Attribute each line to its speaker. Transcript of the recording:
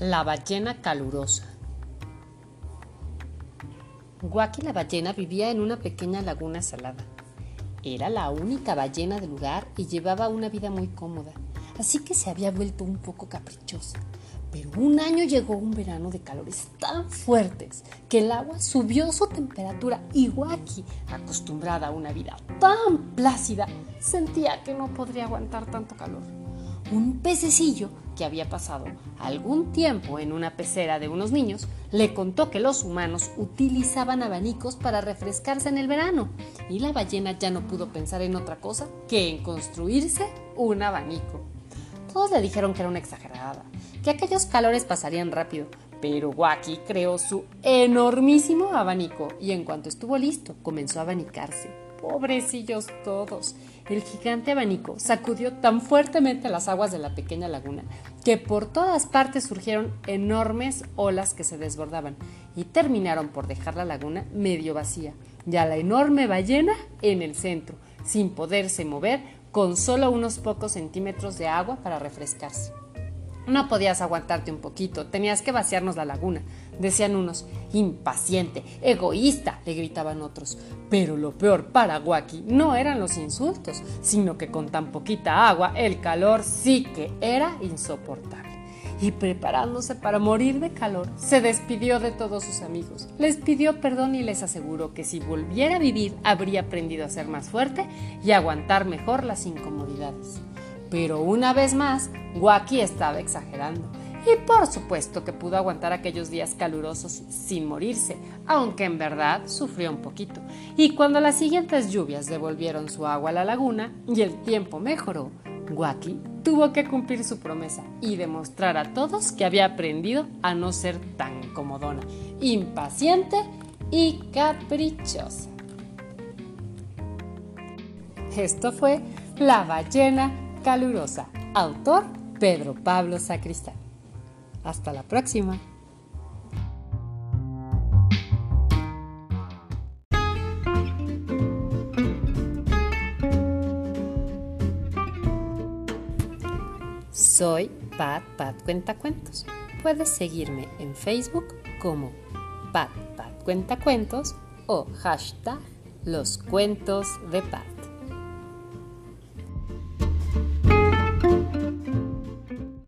Speaker 1: La ballena calurosa. Guaki la ballena vivía en una pequeña laguna salada. Era la única ballena del lugar y llevaba una vida muy cómoda, así que se había vuelto un poco caprichosa. Pero un año llegó un verano de calores tan fuertes que el agua subió su temperatura y Waki, acostumbrada a una vida tan plácida, sentía que no podría aguantar tanto calor. Un pececillo que había pasado algún tiempo en una pecera de unos niños le contó que los humanos utilizaban abanicos para refrescarse en el verano y la ballena ya no pudo pensar en otra cosa que en construirse un abanico. Todos le dijeron que era una exagerada, que aquellos calores pasarían rápido, pero Waki creó su enormísimo abanico y en cuanto estuvo listo comenzó a abanicarse. Pobrecillos todos. El gigante abanico sacudió tan fuertemente las aguas de la pequeña laguna que por todas partes surgieron enormes olas que se desbordaban y terminaron por dejar la laguna medio vacía y a la enorme ballena en el centro, sin poderse mover, con solo unos pocos centímetros de agua para refrescarse. No podías aguantarte un poquito, tenías que vaciarnos la laguna, decían unos. Impaciente, egoísta, le gritaban otros. Pero lo peor para Waki no eran los insultos, sino que con tan poquita agua el calor sí que era insoportable. Y preparándose para morir de calor, se despidió de todos sus amigos, les pidió perdón y les aseguró que si volviera a vivir habría aprendido a ser más fuerte y aguantar mejor las incomodidades. Pero una vez más, Waki estaba exagerando. Y por supuesto que pudo aguantar aquellos días calurosos sin morirse, aunque en verdad sufrió un poquito. Y cuando las siguientes lluvias devolvieron su agua a la laguna y el tiempo mejoró, Waki tuvo que cumplir su promesa y demostrar a todos que había aprendido a no ser tan comodona, impaciente y caprichosa. Esto fue La ballena calurosa. Autor Pedro Pablo Sacristán. Hasta la próxima. Soy Pat Pat Cuentacuentos. Puedes seguirme en Facebook como Pat Pat Cuentacuentos o hashtag Los Cuentos de Pat.